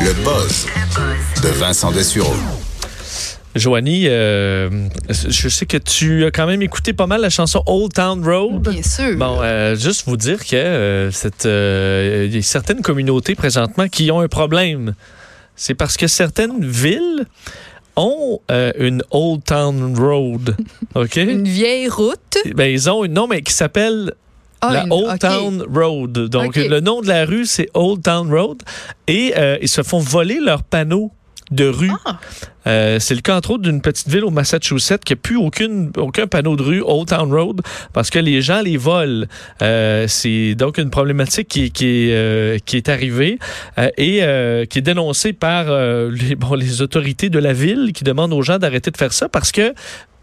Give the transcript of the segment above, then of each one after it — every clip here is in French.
Le buzz de Vincent Dessureau. Joanie, euh, je sais que tu as quand même écouté pas mal la chanson Old Town Road. Bien sûr. Bon, euh, juste vous dire que euh, cette, euh, il y a certaines communautés présentement qui ont un problème. C'est parce que certaines villes ont euh, une Old Town Road. OK? Une vieille route. Ben, ils ont une nom, mais qui s'appelle Ah, la une- Old. Town Road. Donc, le nom de la rue, c'est Old Town Road. Et euh, ils se font voler leurs panneaux de rue. Ah. Euh, c'est le cas, entre autres, d'une petite ville au Massachusetts qui n'a plus aucune, aucun panneau de rue Old Town Road parce que les gens les volent. Euh, c'est donc une problématique qui, qui, est, euh, qui est arrivée et qui est dénoncée par les, bon, les autorités de la ville qui demandent aux gens d'arrêter de faire ça parce que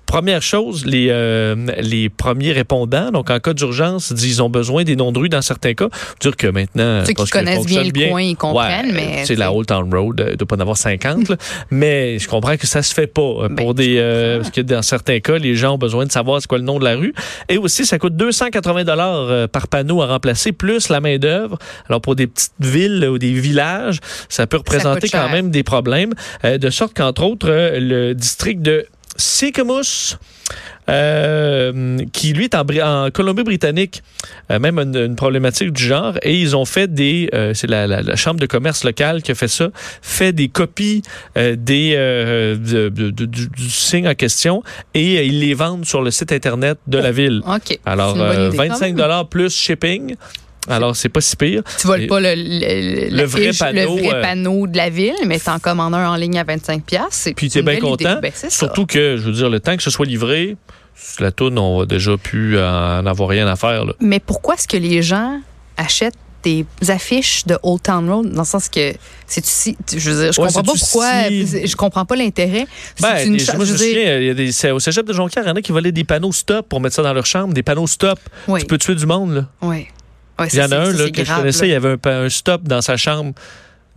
Première chose, les, euh, les premiers répondants, donc en cas d'urgence, disent ils ont besoin des noms de rue dans certains cas. Dire que maintenant, Ceux qui connaissent bien le coin, ils comprennent, Ouais, mais, c'est la. Old Town Road, euh, il doit pas en avoir 50, là. mais je comprends que ça se fait pas euh, pour Ben, des je euh, parce que dans certains cas, les gens ont besoin de savoir c'est quoi le nom de la rue et aussi ça coûte 280 dollars euh, par panneau à remplacer plus la main d'œuvre. Alors pour des petites villes ou des villages, ça peut représenter cher. quand même des problèmes euh, de sorte qu'entre autres le district de Sycamus euh, qui lui est en, Bri- en Colombie-Britannique, euh, même une, une problématique du genre, et ils ont fait des, euh, c'est la, la- la chambre de commerce locale qui a fait ça, fait des copies euh, des euh, de- de- de- du, du signe en question et euh, ils les vendent sur le site internet de la ville. OK. Alors C'est une bonne euh, idée. 25 dollars plus shipping. Alors c'est pas si pire. Tu voles pas le, le, Le vrai panneau, le vrai euh, panneau de la ville, mais t'en commandes un en ligne à 25$. piastres. Puis c'est t'es une bien content. Ben. Surtout que je veux dire le temps que ce soit livré, la toune on va déjà plus en avoir rien à faire là. Mais pourquoi est-ce que les gens achètent des affiches de Old Town Road dans le sens que c'est si je veux dire je Ouais, comprends pas pourquoi si- je comprends pas l'intérêt Ben, une des- cha- moi, je je me veux dire, souviens, il y a des, c'est- au cégep de Jonquière, il y en a qui volaient des panneaux stop pour mettre ça dans leur chambre, des panneaux stop. oui, Tu peux tuer du monde, là. oui. Ouais, Il y en a un là, que je grave, connaissais, là. il y avait un, un stop dans sa chambre.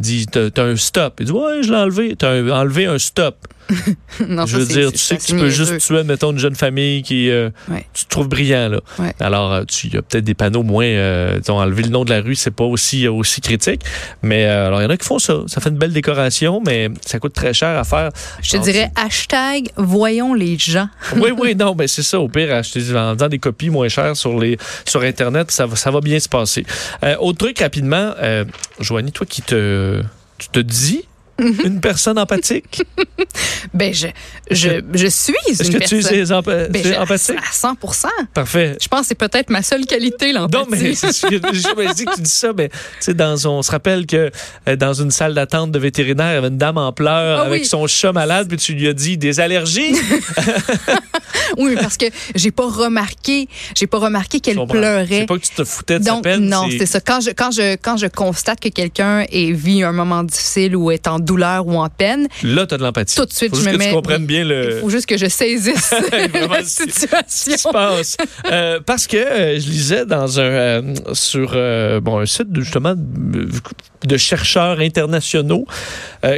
Il dit, t'as un stop. Il dit, ouais, je l'ai enlevé. T'as enlevé un stop. Non, je veux dire, tu sais que tu peux juste tuer, mettons, une jeune famille qui, euh, Ouais. tu te trouves brillant, là. Ouais. Alors, euh, il y a peut-être des panneaux moins, euh, disons, enlever le nom de la rue, c'est pas aussi, aussi critique. Mais, euh, alors, il y en a qui font ça. Ça fait une belle décoration, mais ça coûte très cher à faire. Je te dirais hashtag voyons les gens. oui, oui, non, mais c'est ça. Au pire, acheter en faisant des copies moins chères sur les sur Internet, ça va, ça va bien se passer. Euh, autre truc rapidement, euh, Joanie, toi qui te tu te dis. une personne empathique? Ben je je, je suis Est-ce une que tu personne. es Ben, tu es je- empathique? à 100% Parfait. Je pense que c'est peut-être ma seule qualité Non, l'empathie. mais ce que- je me dis que tu dis ça, mais tu sais, dans, on se rappelle que euh, dans une salle d'attente de vétérinaire, il y avait une dame en pleurs Ah avec oui. son chat malade, puis tu lui as dit des allergies. Oui, parce que j'ai pas remarqué, j'ai pas remarqué qu'elle pleurait. C'est pas que tu te foutais de sa Donc peine. non, c'est ça. Quand je quand je quand je constate que quelqu'un vit un moment difficile ou est en douleur ou en peine, Là, tu as de l'empathie. tout de suite Faut je juste me que mets. tu bien le. Il faut juste que je saisisse la qui se situation. passe. Euh, parce que euh, je lisais dans un euh, sur bon un site justement de, de chercheurs internationaux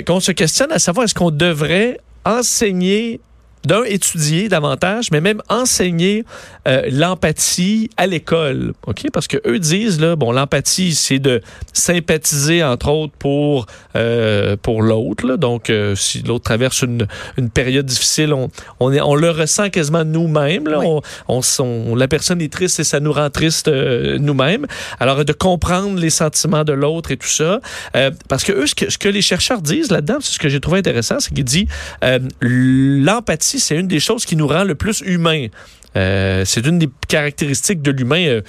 qu'on se questionne à savoir est-ce qu'on devrait enseigner d'un étudier davantage, mais même enseigner euh, l'empathie à l'école, ok? Parce que eux disent là, bon, l'empathie, c'est de sympathiser entre autres pour euh, pour l'autre, donc euh, si l'autre traverse une, une période difficile, on on, est, on le ressent quasiment nous-mêmes, là. Oui. On, on, la personne est triste et ça nous rend triste euh, nous-mêmes. Alors de comprendre les sentiments de l'autre et tout ça, parce que eux, ce que, ce que les chercheurs disent là-dedans, c'est ce que j'ai trouvé intéressant, c'est qu'ils disent l'empathie c'est une des choses qui nous rend le plus humains. Euh, c'est une des caractéristiques de l'humain. Euh,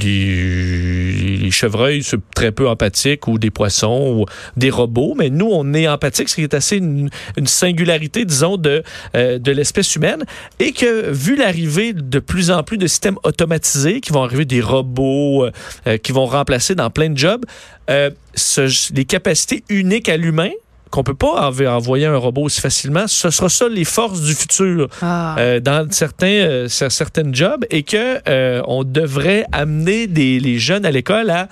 les, chevreuils sont très peu empathiques ou des poissons ou des robots, mais nous, on est empathique, ce qui est assez une, singularité, disons, de, euh, de l'espèce humaine. Et que, vu l'arrivée de plus en plus de systèmes automatisés, qui vont arriver des robots, qui vont remplacer dans plein de jobs, les capacités uniques à l'humain, qu'on peut pas env- envoyer un robot aussi facilement. Ce sera ça les forces du futur Ah. euh, dans certains euh, certaines jobs et que euh, on devrait amener des, les jeunes à l'école à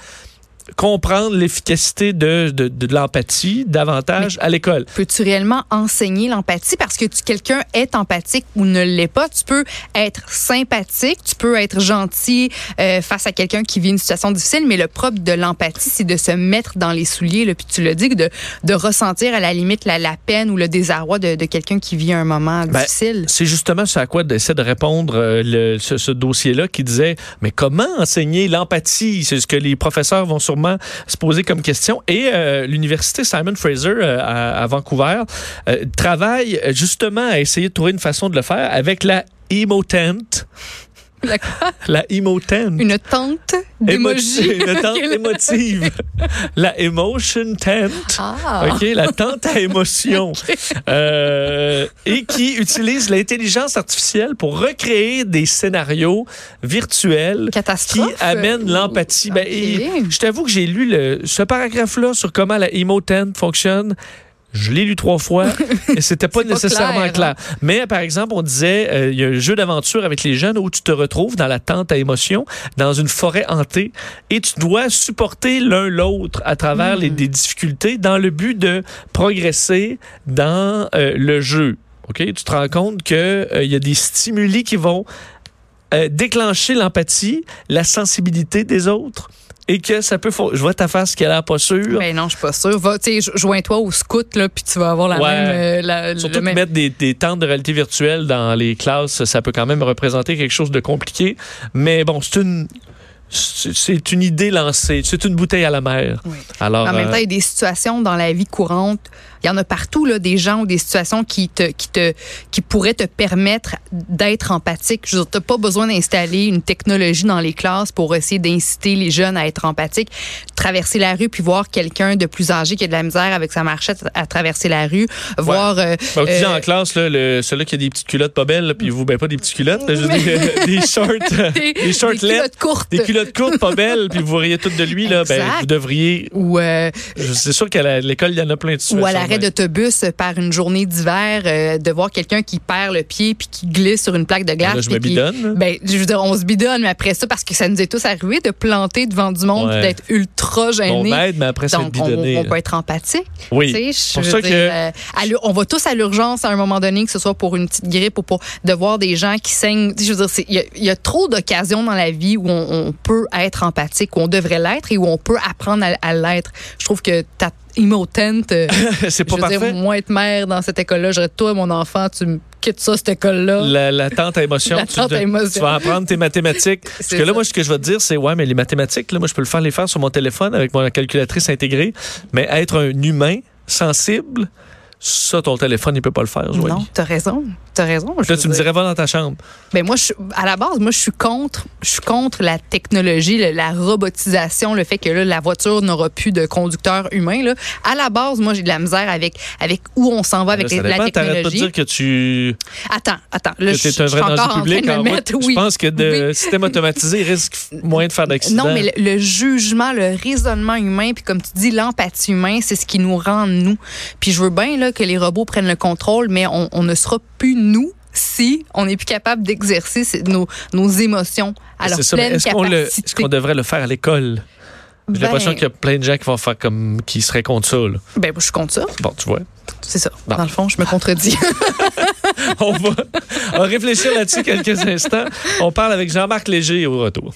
comprendre l'efficacité de, de, de l'empathie davantage à l'école. Peux-tu réellement enseigner l'empathie? Parce que quelqu'un est empathique ou ne l'est pas. Tu peux être sympathique, tu peux être gentil euh, face à quelqu'un qui vit une situation difficile, mais le propre de l'empathie, c'est de se mettre dans les souliers. Là, puis tu l'as dit, de, de ressentir à la limite la, la peine ou le désarroi de, de quelqu'un qui vit un moment Ben, difficile. C'est justement ce à quoi essaie de répondre euh, le- ce, ce dossier-là qui disait mais comment enseigner l'empathie? C'est ce que les professeurs vont sûrement se poser comme question. Et euh, l'université Simon Fraser euh, à, à Vancouver euh, travaille justement à essayer de trouver une façon de le faire avec la emotent. La quoi? La emotent. Une tente Émo- d'émoji. Une tente émotive. la emotion tent. Ah. OK, la tente à émotion. Euh, et qui utilise l'intelligence artificielle pour recréer des scénarios virtuels qui amènent l'empathie. Ben, je t'avoue que j'ai lu le- ce paragraphe-là sur comment la emotent fonctionne. Je l'ai lu trois fois et c'était pas nécessairement clair, clair. hein? Mais par exemple, on disait, euh, il y a un jeu d'aventure avec les jeunes où tu te retrouves dans la tente à émotion, dans une forêt hantée, et tu dois supporter l'un l'autre à travers Hmm. les, des difficultés dans le but de progresser dans euh, le jeu. Ok, Tu te rends compte qu'il y a des stimuli qui vont euh, déclencher l'empathie, la sensibilité des autres. Et que ça peut. Je vois ta face qui a l'air pas sûre. Ben non, je suis pas sûre. Va, tu sais, jo- joins-toi au scout, là, puis tu vas avoir la Ouais. même. euh, la- Surtout le que même- mettre des, des tentes de réalité virtuelle dans les classes, ça peut quand même représenter quelque chose de compliqué. Mais bon, c'est une, c'est une idée lancée. C'est une bouteille à la mer. Oui. Alors, En même euh, temps, il y a des situations dans la vie courante. Il y en a partout, là, des gens ou des situations qui te, qui te, qui pourraient te permettre d'être empathique. Je veux dire, t'as pas besoin d'installer une technologie dans les classes pour essayer d'inciter les jeunes à être empathiques. Traverser la rue puis voir quelqu'un de plus âgé qui a de la misère avec sa marchette à traverser la rue, voir. euh, dis euh, en classe, là, le, celui qui a des petites culottes pas belles, puis vous, ben pas des petites culottes, là, euh, des shorts, euh, des, des shorts des culottes courtes. des culottes courtes pas belles, puis vous riez toutes de lui, là, ben, vous devriez. Ou, euh, je- C'est sûr qu'à l'école, il y en a plein de situations. Ouais. d'autobus par une journée d'hiver, euh, de voir quelqu'un qui perd le pied puis qui glisse sur une plaque de glace. Là, je me qui- bidonne. Ben, je veux dire, on se bidonne, mais après ça, parce que ça nous est tous arrivé de planter devant du monde, Ouais. d'être ultra On gêné. aide, mais après, Donc, on, bidonner. on peut être empathique. Oui. Pour ça dire, que- euh, à on va tous à l'urgence à un moment donné, que ce soit pour une petite grippe ou pour de voir des gens qui saignent. Tu sais, Je veux dire, il y, a- il y a trop d'occasions dans la vie où on, on peut être empathique, où on devrait l'être et où on peut apprendre à, à l'être. Je trouve que ta emotent, euh, c'est je pas veux dire, parfait. moi être mère dans cette école-là, j'aurais toi, mon enfant, tu me quittes ça, cette école-là. La, la tente à émotion. La tu, tente à te- émotion. tu vas apprendre tes mathématiques. Parce que là, ça. moi, ce que je vais te dire, c'est ouais, mais les mathématiques, là, moi, je peux le faire les faire sur mon téléphone avec mon calculatrice intégrée. Mais être un humain sensible, ça, ton téléphone, il peut pas le faire. Joanie. Non, t'as raison. T'as raison. Là, tu me dirais, va dans ta chambre. Ben moi, je, à la base, moi, je suis contre, je suis contre la technologie, le- la robotisation, le fait que là, la voiture n'aura plus de conducteur humain. Là. À la base, moi, j'ai de la misère avec, avec où on s'en va avec Là, les- la. T'arrêtes pas de technologie. dire que tu Attends, attends. Là, que je, t'es un je suis vrai encore en train de me mettre, Je oui. pense que de Oui. système automatisé risque moins de faire d'accidents. Non, mais le, le jugement, le raisonnement humain, puis comme tu dis, l'empathie humaine, c'est ce qui nous rend nous. Puis je veux bien là, que les robots prennent le contrôle, mais on, on ne sera plus nous si on n'est plus capable d'exercer nos, nos émotions à leur ça, pleine Est-ce qu'on le- capacité. est-ce qu'on devrait le faire à l'école? J'ai Ben- l'impression qu'il y a plein de gens qui vont faire comme qui seraient contre ça. là. Ben, je suis contre ça. Bon, tu vois. C'est ça. Bon. Dans le fond, je me contredis. on va, on va réfléchir là-dessus quelques instants. On parle avec Jean-Marc Léger au retour.